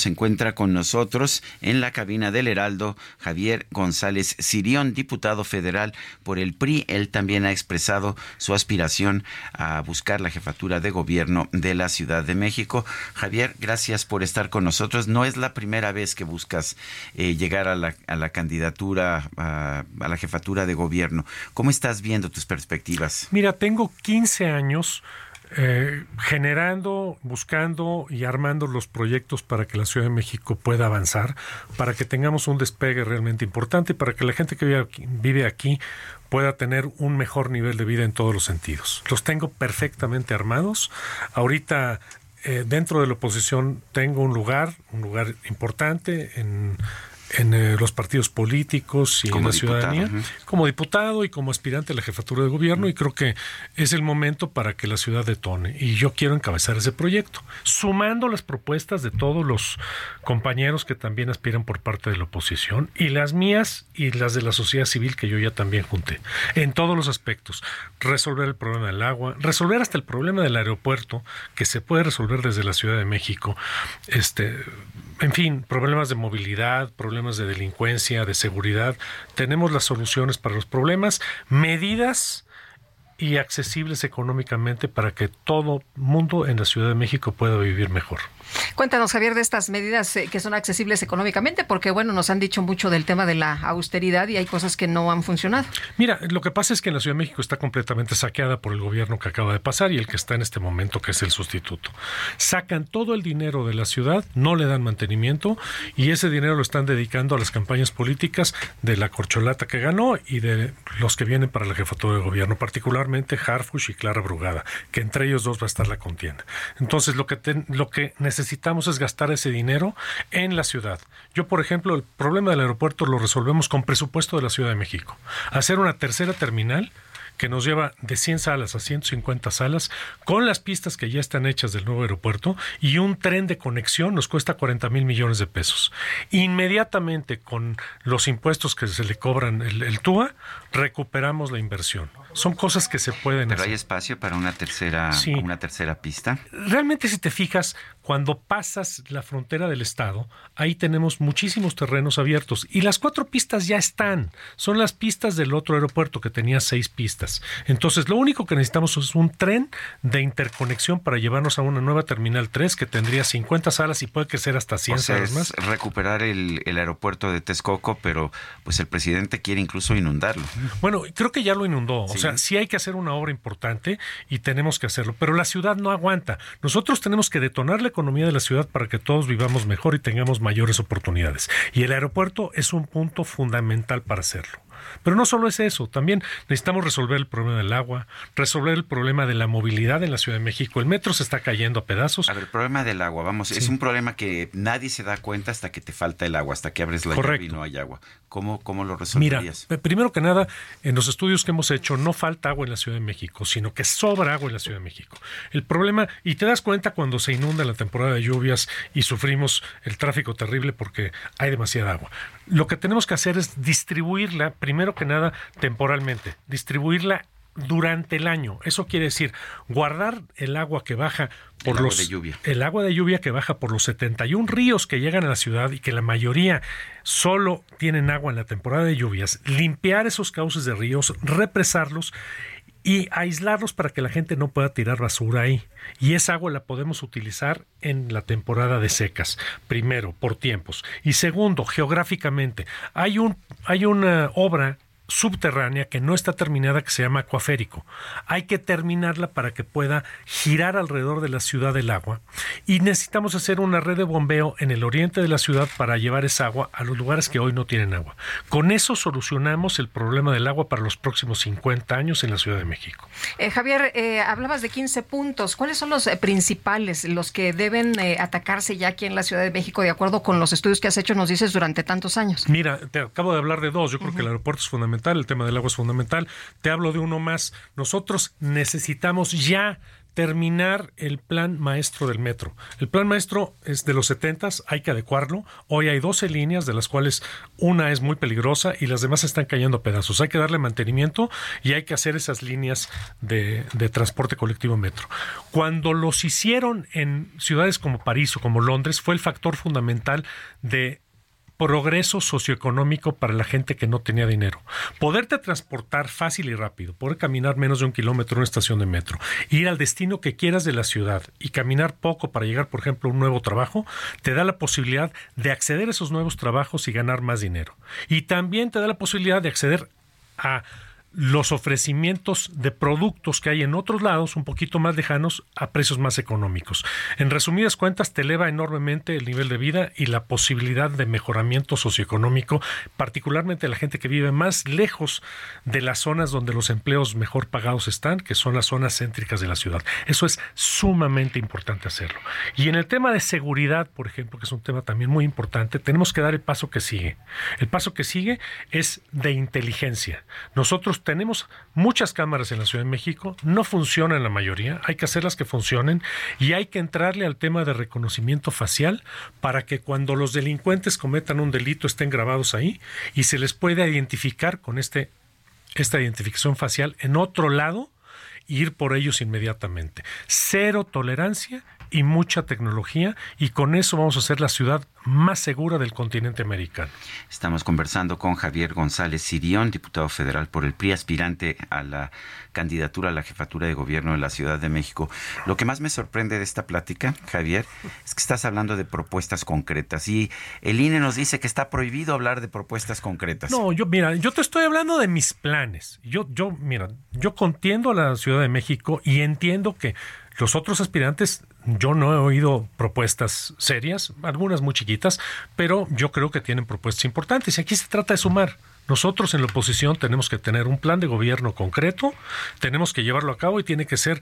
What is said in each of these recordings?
Se encuentra con nosotros en la cabina del Heraldo Javier González Sirión, diputado federal por el PRI. Él también ha expresado su aspiración a buscar la jefatura de gobierno de la Ciudad de México. Javier, gracias por estar con nosotros. No es la primera vez que buscas eh, llegar a la, a la candidatura a, a la jefatura de gobierno. ¿Cómo estás viendo tus perspectivas? Mira, tengo 15 años eh, generando, buscando y armando los proyectos para que la Ciudad de México pueda avanzar, para que tengamos un despegue realmente importante, para que la gente que vive aquí, vive aquí pueda tener un mejor nivel de vida en todos los sentidos. Los tengo perfectamente armados. Ahorita eh, dentro de la oposición tengo un lugar, un lugar importante en en eh, los partidos políticos y en la ciudadanía, como diputado y como aspirante a la jefatura de gobierno, y creo que es el momento para que la ciudad detone. Y yo quiero encabezar ese proyecto, sumando las propuestas de todos los compañeros que también aspiran por parte de la oposición, y las mías y las de la sociedad civil que yo ya también junté, en todos los aspectos. Resolver el problema del agua, resolver hasta el problema del aeropuerto, que se puede resolver desde la Ciudad de México, este en fin, problemas de movilidad, problemas de delincuencia, de seguridad. Tenemos las soluciones para los problemas, medidas y accesibles económicamente para que todo mundo en la Ciudad de México pueda vivir mejor. Cuéntanos, Javier, de estas medidas eh, que son accesibles económicamente, porque bueno, nos han dicho mucho del tema de la austeridad y hay cosas que no han funcionado. Mira, lo que pasa es que en la Ciudad de México está completamente saqueada por el gobierno que acaba de pasar y el que está en este momento, que es el sustituto. Sacan todo el dinero de la ciudad, no le dan mantenimiento y ese dinero lo están dedicando a las campañas políticas de la corcholata que ganó y de los que vienen para la jefatura de gobierno, particularmente Harfush y Clara Brugada, que entre ellos dos va a estar la contienda. Entonces, lo que, lo que necesitamos es gastar ese dinero en la ciudad. Yo, por ejemplo, el problema del aeropuerto lo resolvemos con presupuesto de la Ciudad de México. Hacer una tercera terminal que nos lleva de 100 salas a 150 salas, con las pistas que ya están hechas del nuevo aeropuerto y un tren de conexión nos cuesta 40 mil millones de pesos. Inmediatamente con los impuestos que se le cobran el, el TUA, recuperamos la inversión. Son cosas que se pueden Pero hacer. hay espacio para una tercera, Sí. una tercera pista. Realmente si te fijas, cuando pasas la frontera del estado, ahí tenemos muchísimos terrenos abiertos y las cuatro pistas ya están. Son las pistas del otro aeropuerto que tenía seis pistas. Entonces, lo único que necesitamos es un tren de interconexión para llevarnos a una nueva terminal 3 que tendría 50 salas y puede crecer hasta 100 O sea, salas es más. recuperar el, el aeropuerto de Texcoco, pero pues el presidente quiere incluso inundarlo. Bueno, creo que ya lo inundó. Sí. O sea, sí hay que hacer una obra importante y tenemos que hacerlo. Pero la ciudad no aguanta. Nosotros tenemos que detonar la economía de la ciudad para que todos vivamos mejor y tengamos mayores oportunidades. Y el aeropuerto es un punto fundamental para hacerlo. Pero no solo es eso, también necesitamos resolver el problema del agua, resolver el problema de la movilidad en la Ciudad de México. El metro se está cayendo a pedazos. A ver, el problema del agua, vamos, es un problema que nadie se da cuenta hasta que te falta el agua, hasta que abres la llave Correcto. y no hay agua. ¿Cómo, cómo lo Mira, resolverías? eh, primero que nada, en los estudios que hemos hecho no falta agua en la Ciudad de México, sino que sobra agua en la Ciudad de México. El problema, y te das cuenta cuando se inunda la temporada de lluvias y sufrimos el tráfico terrible porque hay demasiada agua. Lo que tenemos que hacer es distribuirla, primero que nada, temporalmente, distribuirla durante el año. Eso quiere decir guardar el agua que baja por El agua los de lluvia. el agua de lluvia que baja por los 71 ríos que llegan a la ciudad y que la mayoría solo tienen agua en la temporada de lluvias, limpiar esos cauces de ríos, represarlos y aislarlos para que la gente no pueda tirar basura ahí. Y esa agua la podemos utilizar en la temporada de secas, primero, por tiempos. Y segundo, geográficamente. Hay, un, hay una obra subterránea que no está terminada que se llama acuaférico. Hay que terminarla para que pueda girar alrededor de la ciudad del agua y necesitamos hacer una red de bombeo en el oriente de la ciudad para llevar esa agua a los lugares que hoy no tienen agua. Con eso solucionamos el problema del agua para los próximos 50 años en la Ciudad de México. Eh, Javier, eh, hablabas de 15 puntos. ¿Cuáles son los eh, principales, los que deben atacarse ya aquí en la Ciudad de México de acuerdo con los estudios que has hecho, nos dices, durante tantos años? Mira, te acabo de hablar de dos. Yo creo que el aeropuerto es fundamental el tema del agua es fundamental. Te hablo de uno más. Nosotros necesitamos ya terminar el plan maestro del metro. El plan maestro es de los 70, hay que adecuarlo. Hoy hay 12 líneas, de las cuales una es muy peligrosa y las demás están cayendo a pedazos. Hay que darle mantenimiento y hay que hacer esas líneas de, de transporte colectivo metro. Cuando los hicieron en ciudades como París o como Londres, fue el factor fundamental de progreso socioeconómico para la gente que no tenía dinero. Poderte transportar fácil y rápido, poder caminar menos de un kilómetro en una estación de metro, ir al destino que quieras de la ciudad y caminar poco para llegar, por ejemplo, a un nuevo trabajo, te da la posibilidad de acceder a esos nuevos trabajos y ganar más dinero. Y también te da la posibilidad de acceder a los ofrecimientos de productos que hay en otros lados, un poquito más lejanos, a precios más económicos. En resumidas cuentas, te eleva enormemente el nivel de vida y la posibilidad de mejoramiento socioeconómico, particularmente la gente que vive más lejos de las zonas donde los empleos mejor pagados están, que son las zonas céntricas de la ciudad. Eso es sumamente importante hacerlo. Y en el tema de seguridad, por ejemplo, que es un tema también muy importante, tenemos que dar el paso que sigue. El paso que sigue es de inteligencia. Nosotros tenemos muchas cámaras en la Ciudad de México, no funcionan la mayoría, hay que hacerlas que funcionen y hay que entrarle al tema de reconocimiento facial para que cuando los delincuentes cometan un delito estén grabados ahí y se les pueda identificar con este esta identificación facial en otro lado ir por ellos inmediatamente. Cero tolerancia y mucha tecnología y con eso vamos a hacer la ciudad más segura del continente americano. Estamos conversando con Javier González Sirión, diputado federal por el PRI, aspirante a la candidatura a la jefatura de gobierno de la Ciudad de México. Lo que más me sorprende de esta plática, Javier, es que estás hablando de propuestas concretas y el INE nos dice que está prohibido hablar de propuestas concretas. No, yo mira, yo te estoy hablando de mis planes. Yo yo mira, yo contiendo a la Ciudad de México y entiendo que los otros aspirantes, yo no he oído propuestas serias, algunas muy chiquitas, pero yo creo que tienen propuestas importantes. Y aquí se trata de sumar. Nosotros en la oposición tenemos que tener un plan de gobierno concreto, tenemos que llevarlo a cabo y tiene que ser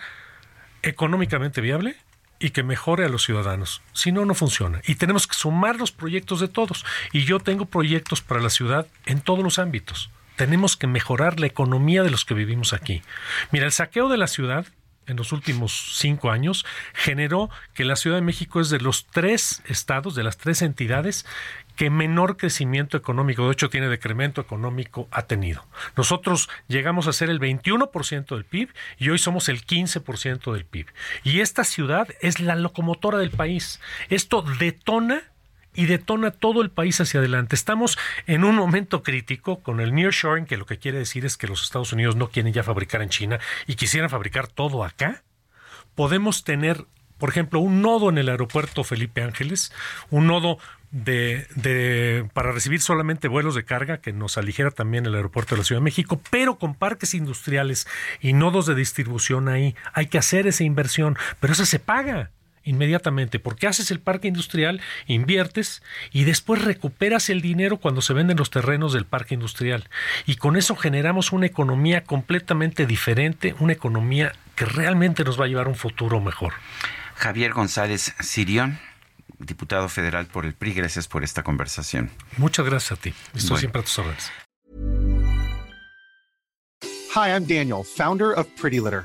económicamente viable y que mejore a los ciudadanos. Si no, no funciona. Y tenemos que sumar los proyectos de todos. Y yo tengo proyectos para la ciudad en todos los ámbitos. Tenemos que mejorar la economía de los que vivimos aquí. Mira, el saqueo de la ciudad en los últimos cinco años generó que la Ciudad de México es de los tres estados, de las tres entidades que menor crecimiento económico, de hecho tiene decremento económico, ha tenido. Nosotros llegamos a ser el 21% del PIB y hoy somos el 15% del PIB. Y esta ciudad es la locomotora del país. Esto detona y detona todo el país hacia adelante. Estamos en un momento crítico con el nearshoring, que lo que quiere decir es que los Estados Unidos no quieren ya fabricar en China y quisieran fabricar todo acá. Podemos tener, por ejemplo, un nodo en el aeropuerto Felipe Ángeles, un nodo de, de, para recibir solamente vuelos de carga, que nos aligera también el aeropuerto de la Ciudad de México, pero con parques industriales y nodos de distribución ahí. Hay que hacer esa inversión, pero eso se paga inmediatamente, porque haces el parque industrial, inviertes y después recuperas el dinero cuando se venden los terrenos del parque industrial. Y con eso generamos una economía completamente diferente, una economía que realmente nos va a llevar a un futuro mejor. Javier González Sirión, diputado federal por el PRI, gracias por esta conversación. Muchas gracias a ti. Estoy bueno. siempre a tus órdenes. Hi, I'm Daniel, founder of Pretty Litter.